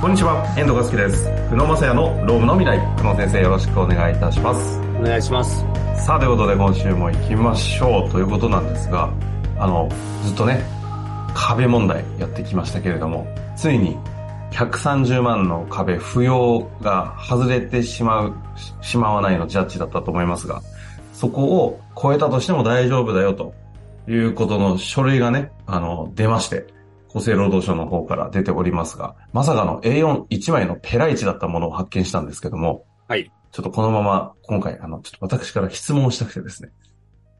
こんにちは、遠藤和樹です。久野正也のロームの未来。久野先生よろしくお願いいたします。お願いします。さあ、ということで今週も行きましょうということなんですが、あの、ずっとね、壁問題やってきましたけれども、ついに130万の壁不要が外れてしまう、ししまわないのジャッジだったと思いますが、そこを超えたとしても大丈夫だよということの書類がね、あの、出まして、厚生労働省の方から出ておりますが、まさかの A41 枚のペライチだったものを発見したんですけども、はい。ちょっとこのまま今回、あの、ちょっと私から質問をしたくてですね。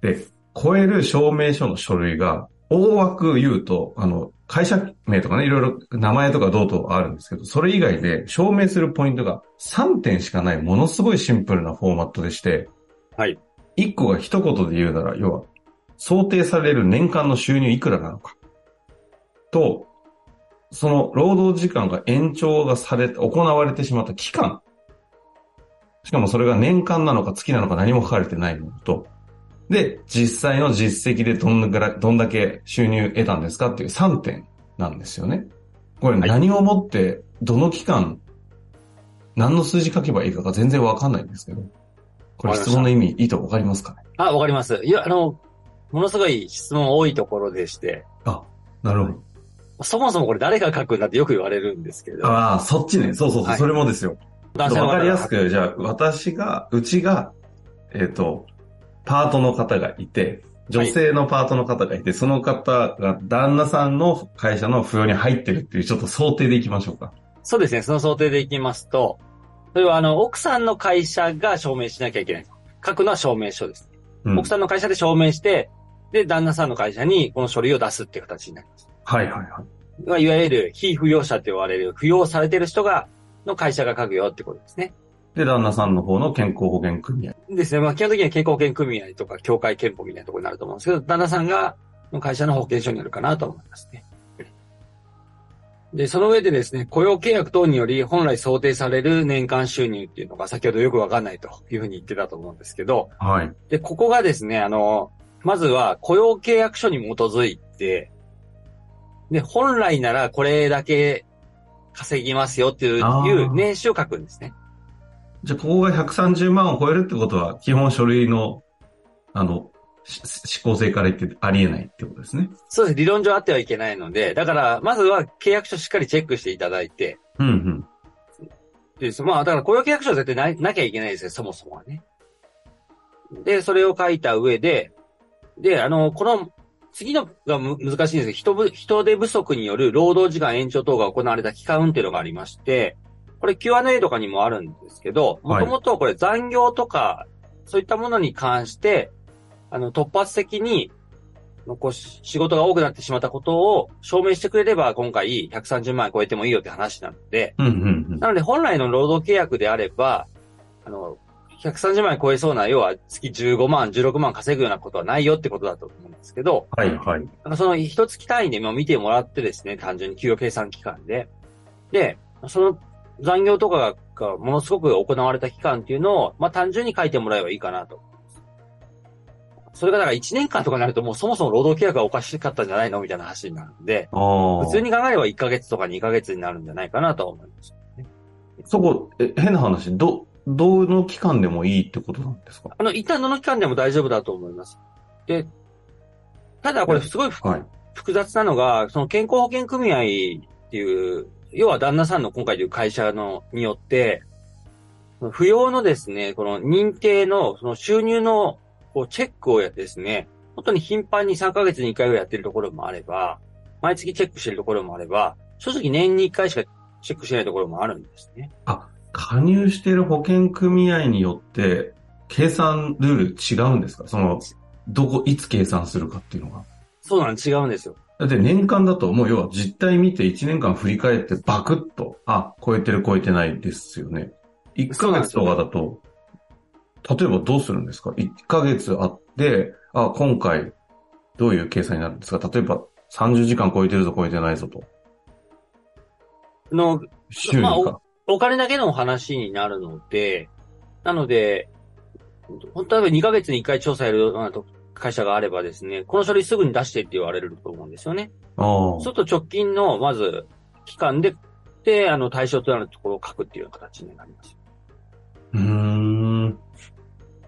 で、超える証明書の書類が、大枠言うと、あの、会社名とかね、いろいろ名前とかどうとあるんですけど、それ以外で証明するポイントが3点しかないものすごいシンプルなフォーマットでして、はい。1個が一言で言うなら、要は、想定される年間の収入いくらなのか。と、その労働時間が延長がされて、行われてしまった期間。しかもそれが年間なのか月なのか何も書かれてないものと、で、実際の実績でどんだけ、どんだけ収入得たんですかっていう3点なんですよね。これはい何をもって、どの期間、何の数字書けばいいかが全然わかんないんですけど、これ質問の意味、いいとわかりますかね？あ、わかります。いや、あの、ものすごい質問多いところでして、あ、なるほど。そもそもこれ誰が書くんだってよく言われるんですけど。ああ、そっちね。そうそうそう、はいそれもですよ。わかりやすく、じゃあ、私が、うちが、えっ、と、パートの方がいて、女性のパートの方がいて、その方が旦那さんの会社の扶養に入ってるっていう、ちょっと想定でいきましょうか。そうですね、その想定でいきますと、それはあの、奥さんの会社が証明しなきゃいけない。書くのは証明書です。うん。奥さんの会社で証明して、で、旦那さんの会社にこの書類を出すっていう形になります。はいはいはい。まあいわゆる非扶養者って言われる、扶養されてる人が、の会社が書くよってことですね。で、旦那さんの方の健康保険組合。ですね。まあ、基本的には健康保険組合とか、協会憲法みたいなところになると思うんですけど、旦那さんが、の会社の保険証になるかなと思いますね。で、その上でですね、雇用契約等により本来想定される年間収入っていうのが先ほどよくわかんないというふうに言ってたと思うんですけど、はい。で、ここがですね、あの、まずは雇用契約書に基づいて、で、本来ならこれだけ稼ぎますよっていう年収を書くんですね。じゃあ、ここが130万を超えるってことは、基本書類の、あの、し施行性から言ってありえないってことですね。そうです。理論上あってはいけないので、だから、まずは契約書しっかりチェックしていただいて、うんうん。です。まあ、だから雇用契約書は絶対ななきゃいけないですよ、そもそもはね。で、それを書いた上で、で、あの、この、次のがむ難しいんですけど、人ぶ人手不足による労働時間延長等が行われた期間っていうのがありまして、これ Q&A とかにもあるんですけど、もはいともとこれ残業とか、そういったものに関して、あの、突発的に、こうし仕事が多くなってしまったことを証明してくれれば、今回130万円超えてもいいよって話なので、うんうんうん。なので本来の労働契約であれば、あの、130万円超えそうな、要は月15万、16万稼ぐようなことはないよってことだと思うんですけど、はいはい。その一月単位でも見てもらってですね、単純に給与計算期間で。で、その残業とかががものすごく行われた期間っていうのを、まあ単純に書いてもらえばいいかなと。それがだから1年間とかになるともうそもそも労働契約がおかしかったんじゃないの？みたいな話になるんで、ああ。普通に考えれば1ヶ月とか2ヶ月になるんじゃないかなと思います。そこ、え、変な話、ど、どの期間でもいいってことなんですか？あの、一旦どの期間でも大丈夫だと思います。で、ただこれすごいふはい。複雑なのが、その健康保険組合っていう、要は旦那さんの今回でいう会社の、によって、扶養のですね、この認定の、その収入の、こう、チェックをやってですね、本当に頻繁に3ヶ月に1回ぐらいやってるところもあれば、毎月チェックしてるところもあれば、正直年に1回しかチェックしないところもあるんですね。加入している保険組合によって、計算ルール違うんですか？その、どこ、いつ計算するかっていうのが。そうなんです、違うんですよ。だって年間だともう要は実態見て1年間振り返ってバクッと、あ、超えてる超えてないですよね。1ヶ月とかだと、例えばどうするんですか ?1 ヶ月あって、あ、今回どういう計算になるんですか？例えば30時間超えてるぞ超えてないぞと。の、週にまあか。お金だけの話になるので、なので、本当は2ヶ月に1回調査やるようなと会社があればですね、この書類すぐに出してって言われると思うんですよね。そうすると直近の、まず、期間でで、あの、対象となるところを書くっていうような形になります。うーん。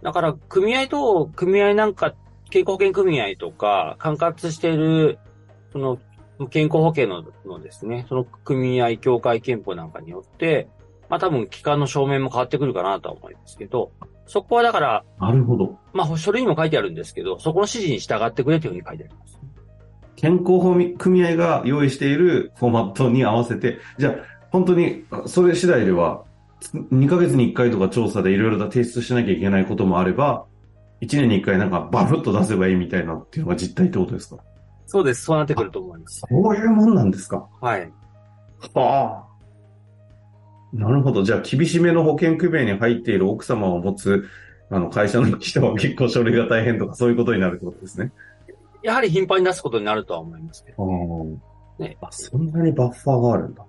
だから、組合と、組合なんか、健康保険組合とか、管轄している、その、健康保険ののですね、その組合協会憲法なんかによって、まあ多分期間の証明も変わってくるかなとは思いますけど、そこはだから、なるほど。まあ書類にも書いてあるんですけど、そこの指示に従ってくれというふうに書いてあります。健康保険組合が用意しているフォーマットに合わせて、じゃあ、本当に、それ次第では、2ヶ月に1回とか調査でいろいろ提出しなきゃいけないこともあれば、1年に1回なんかバフッと出せばいいみたいなっていうのが実態ってことですか？そうです。そうなってくると思います。そういうもんなんですかはい。はあ。なるほど。じゃあ、厳しめの保険組合に入っている奥様を持つ、あの、会社の人は結構書類が大変とか、そういうことになるってことですね。やはり頻繁に出すことになるとは思いますけど。ねあ、そんなにバッファーがあるんだ。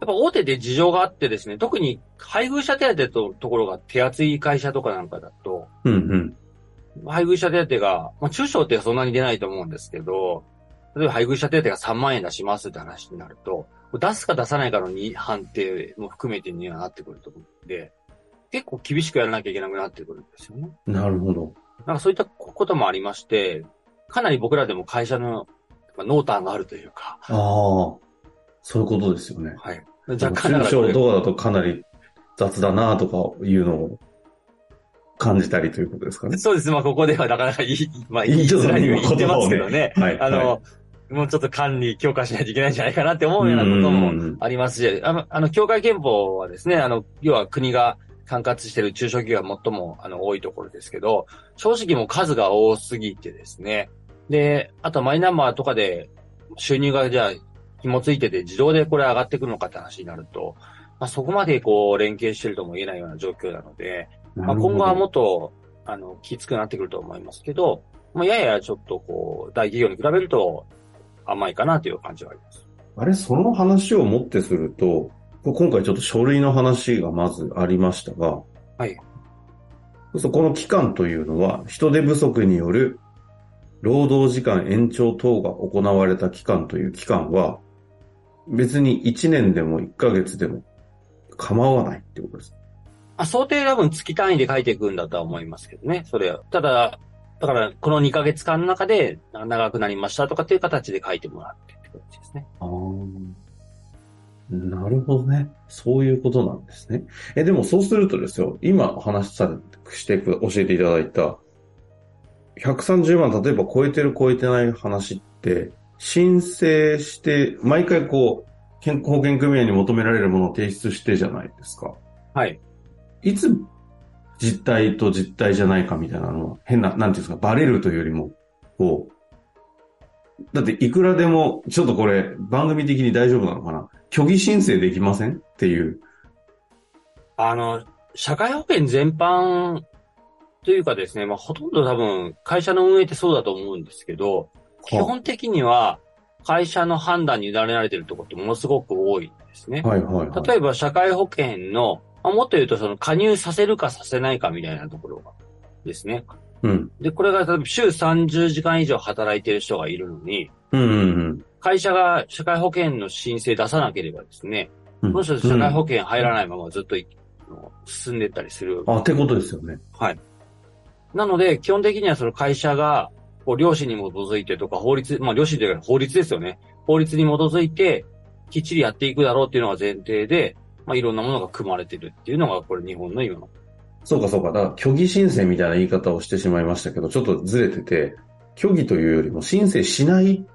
やっぱ大手で事情があってですね、特に配偶者手当とところが手厚い会社とかなんかだと、うんうん。配偶者手当が、まあ中小ってそんなに出ないと思うんですけど、例えば配偶者手当が3万円出しますって話になると、出すか出さないかのに判定も含めてにはなってくると思うんで、結構厳しくやらなきゃいけなくなってくるんですよね。なるほど。なんかそういったこともありまして、かなり僕らでも会社のまあ濃淡があるというか、ああ、そういうことですよね。はい。中若干だからこれ小とかだとかなり雑だなとかいうのを感じたりということですかね。そうです。まあ、ここではなかなか言い、まあ、いい言いづらいように言ってますけどね。はい。あの、はいもうちょっと管理強化しないといけないんじゃないかなって思うようなこともうんありますし、あの、あの、協会憲法はですね、あの、要は国が管轄している中小企業が最も、あの、多いところですけど、正直もう数が多すぎてですね。で、あとマイナンバーとかで収入がじゃあ紐ついてて自動でこれ上がってくるのかって話になると、まあ、そこまでこう連携してるとも言えないような状況なので、まあ、今後はもっと、あの、きつくなってくると思いますけど、まあ、ややちょっとこう、大企業に比べると甘いかなという感じはあります。あれ、その話をもってすると、今回ちょっと書類の話がまずありましたが、はい。そこの期間というのは、人手不足による労働時間延長等が行われた期間という期間は、別に1年でも1ヶ月でも構わないってことです。あ想定多分月単位で書いていくんだとは思いますけどね、それは。ただ、だから、この2ヶ月間の中で長くなりましたとかっていう形で書いてもらってって形ですね。ああ。なるほどね。そういうことなんですね。え、でもそうするとですよ、今お話しされしてく、教えていただいた、130万、例えば超えてる超えてない話って、申請して、毎回こう、健康保険組合に求められるものを提出してじゃないですか。はい。いつ実態と実態じゃないかみたいなのは、変な、なんていうんですか、バレるというよりも、こう、だっていくらでも、ちょっとこれ、番組的に大丈夫なのかな？虚偽申請できませんっていう。あの、社会保険全般というかですね、まあ、ほとんど多分会社の運営ってそうだと思うんですけど、基本的には会社の判断に委ねられてるところってものすごく多いんですね。はいはいはい。例えば社会保険の、まあ、もっと言うとその加入させるかさせないかみたいなところがですね。うん。で、これが例えば週30時間以上働いてる人がいるのに、うんうん会社が社会保険の申請出さなければですね、うん。この人社会保険入らないままずっと進んでったりする。あ、ってことですよね。はい。なので、基本的にはその会社が、こう、良心に基づいてとか、法律、まあ、良心というか法律ですよね。法律に基づいて、きっちりやっていくだろうっていうのが前提で、まあ、いろんなものが組まれてるっていうのが、これ日本の今の。そうかそうか。だから、虚偽申請みたいな言い方をしてしまいましたけど、ちょっとずれてて、虚偽というよりも申請しない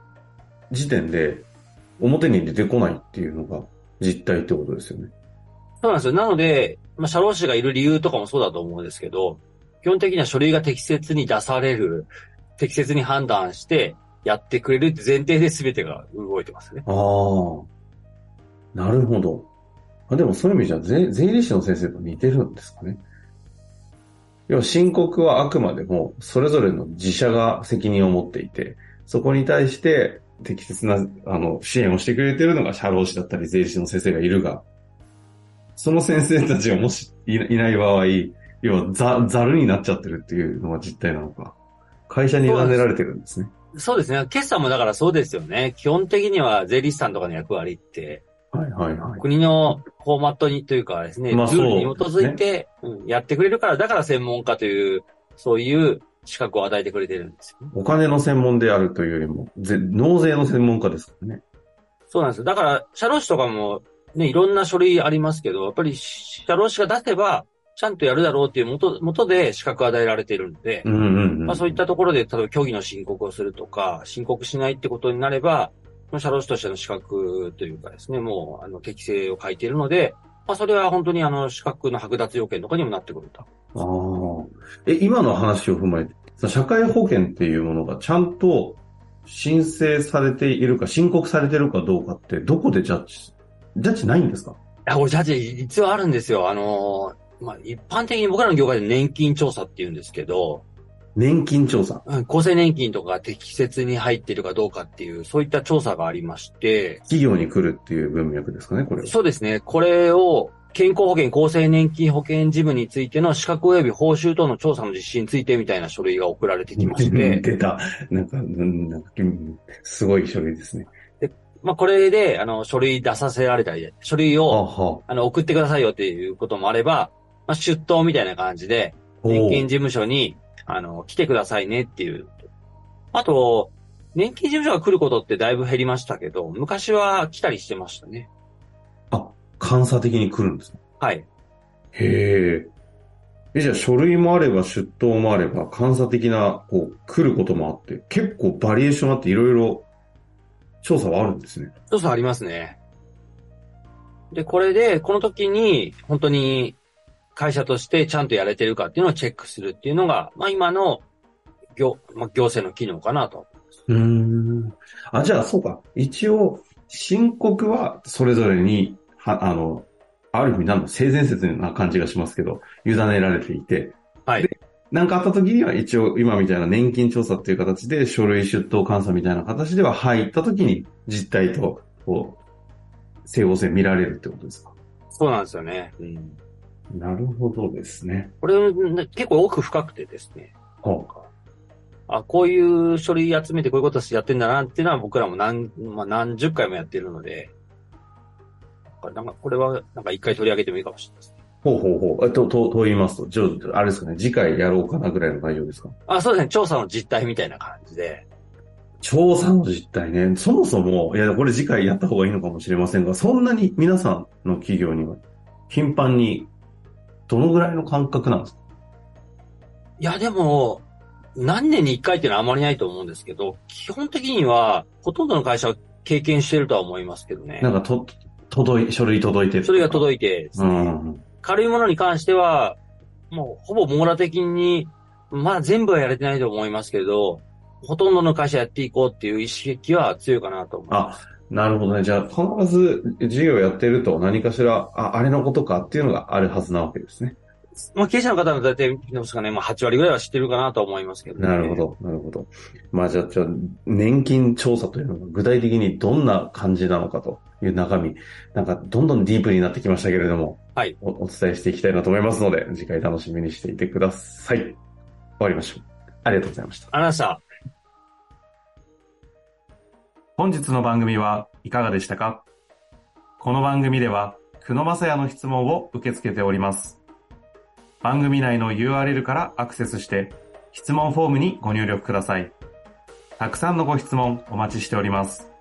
時点で、表に出てこないっていうのが実態ってことですよね。そうなんですよ。なので、まあ、社労士がいる理由とかもそうだと思うんですけど、基本的には書類が適切に出される、適切に判断して、やってくれるって前提で全てが動いてますね。ああ。なるほど。あでもそういう意味じゃ税、税理士の先生と似てるんですかね。要は申告はあくまでもそれぞれの自社が責任を持っていて、そこに対して適切なあの支援をしてくれてるのが社労士だったり税理士の先生がいるが、その先生たちがもしいない場合、要はざ、ざるになっちゃってるっていうのが実態なのか。会社に委ねられてるんですね。そうですね。決算もだからそうですよね。基本的には税理士さんとかの役割って、はいはいはい。国のフォーマットにというかですね、まあルールに基づいて、うんやってくれるから、だから専門家という、そういう資格を与えてくれてるんですよね。お金の専門であるというよりも、ぜ納税の専門家ですからね。そうなんですよ。だから、社労士とかもね、いろんな書類ありますけど、やっぱり社労士が出せば、ちゃんとやるだろうっていう元、元で資格を与えられているので、うんうんうん。まあそういったところで、例えば虚偽の申告をするとか、申告しないってことになれば、まあ社労士としての資格というかですね、もう、あの、適正を書いているので、まあそれは本当にあの、資格の剥奪要件とかにもなってくると。ああ。え、今の話を踏まえて、社会保険っていうものがちゃんと申請されているか、申告されているかどうかって、どこでジャッジ、ジャッジないんですか？いや、これジャッジ、実はあるんですよ。あの、まあ一般的に僕らの業界で年金調査って言うんですけど、年金調査。うん厚生年金とかが適切に入っているかどうかっていう、そういった調査がありまして、企業に来るっていう文脈ですかね、これは。そうですね。これを、健康保険、厚生年金保険事務についての資格及び報酬等の調査の実施についてみたいな書類が送られてきまして、出た。なんか、うんなんか、うんすごい書類ですね。まあこれで、あの、書類出させられたり、書類あを、は。あの、送ってくださいよっていうこともあれば、まあ出頭みたいな感じで、年金事務所に、あの、来てくださいねっていう。あと、年金事務所が来ることってだいぶ減りましたけど、昔は来たりしてましたね。あ、監査的に来るんですね。はい。へえ。え、じゃあ書類もあれば出頭もあれば、監査的な、こう、来ることもあって、結構バリエーションあっていろいろ調査はあるんですね。そうそうありますね。で、これで、この時に、本当に会社としてちゃんとやれてるかっていうのをチェックするっていうのが、まあ今の行、まあ、行政の機能かなと。うーん。あ、じゃあそうか。一応、申告はそれぞれに、は、あの、ある意味なんだ、性善説な感じがしますけど、委ねられていて、はい。なんかあった時には一応今みたいな年金調査っていう形で書類出頭監査みたいな形では入った時に実態と、こう、整合性見られるってことですか？そうなんですよね。うん。なるほどですね。これね結構奥深くてですね。はあ、こういう書類集めてこういうことやってんだなっていうのは僕らも何、まあ、何十回もやってるので、なんかこれはなんか一回取り上げてもいいかもしれないですね。ほうほうほう。えと、と、と言いますと、じゃあ、あれですかね、次回やろうかなぐらいの内容ですか？あ、そうですね。調査の実態みたいな感じで。調査の実態ね。そもそも、いや、これ次回やった方がいいのかもしれませんが、そんなに皆さんの企業には頻繁に、どのぐらいの感覚なんですか？いや、でも、何年に一回っていうのはあまりないと思うんですけど、基本的には、ほとんどの会社は経験してるとは思いますけどねな。んか、と、届い、書類届いてる。それが届いてですうね、ん。軽いものに関しては、もうほぼ網羅的に、まだ全部はやれてないと思いますけど、ほとんどの会社やっていこうっていう意識は強いかなと思います。なるほどね。じゃあ、必ず事業やってると何かしら、あ、あれのことかっていうのがあるはずなわけですね。まあ、経営者の方の大体、ですかね、まあ、8割ぐらいは知ってるかなと思いますけど、ね。なるほ。ど、なるほど。まあじゃあ、じゃあ、年金調査というのが具体的にどんな感じなのかという中身、なんかどんどんディープになってきましたけれども、はいお。お伝えしていきたいなと思いますので、次回楽しみにしていてください。終わりましょう。ありがとうございました。ありがとうございました。本日の番組はいかがでしたか？この番組では、久野正也の質問を受け付けております。番組内の URL からアクセスして、質問フォームにご入力ください。たくさんのご質問お待ちしております。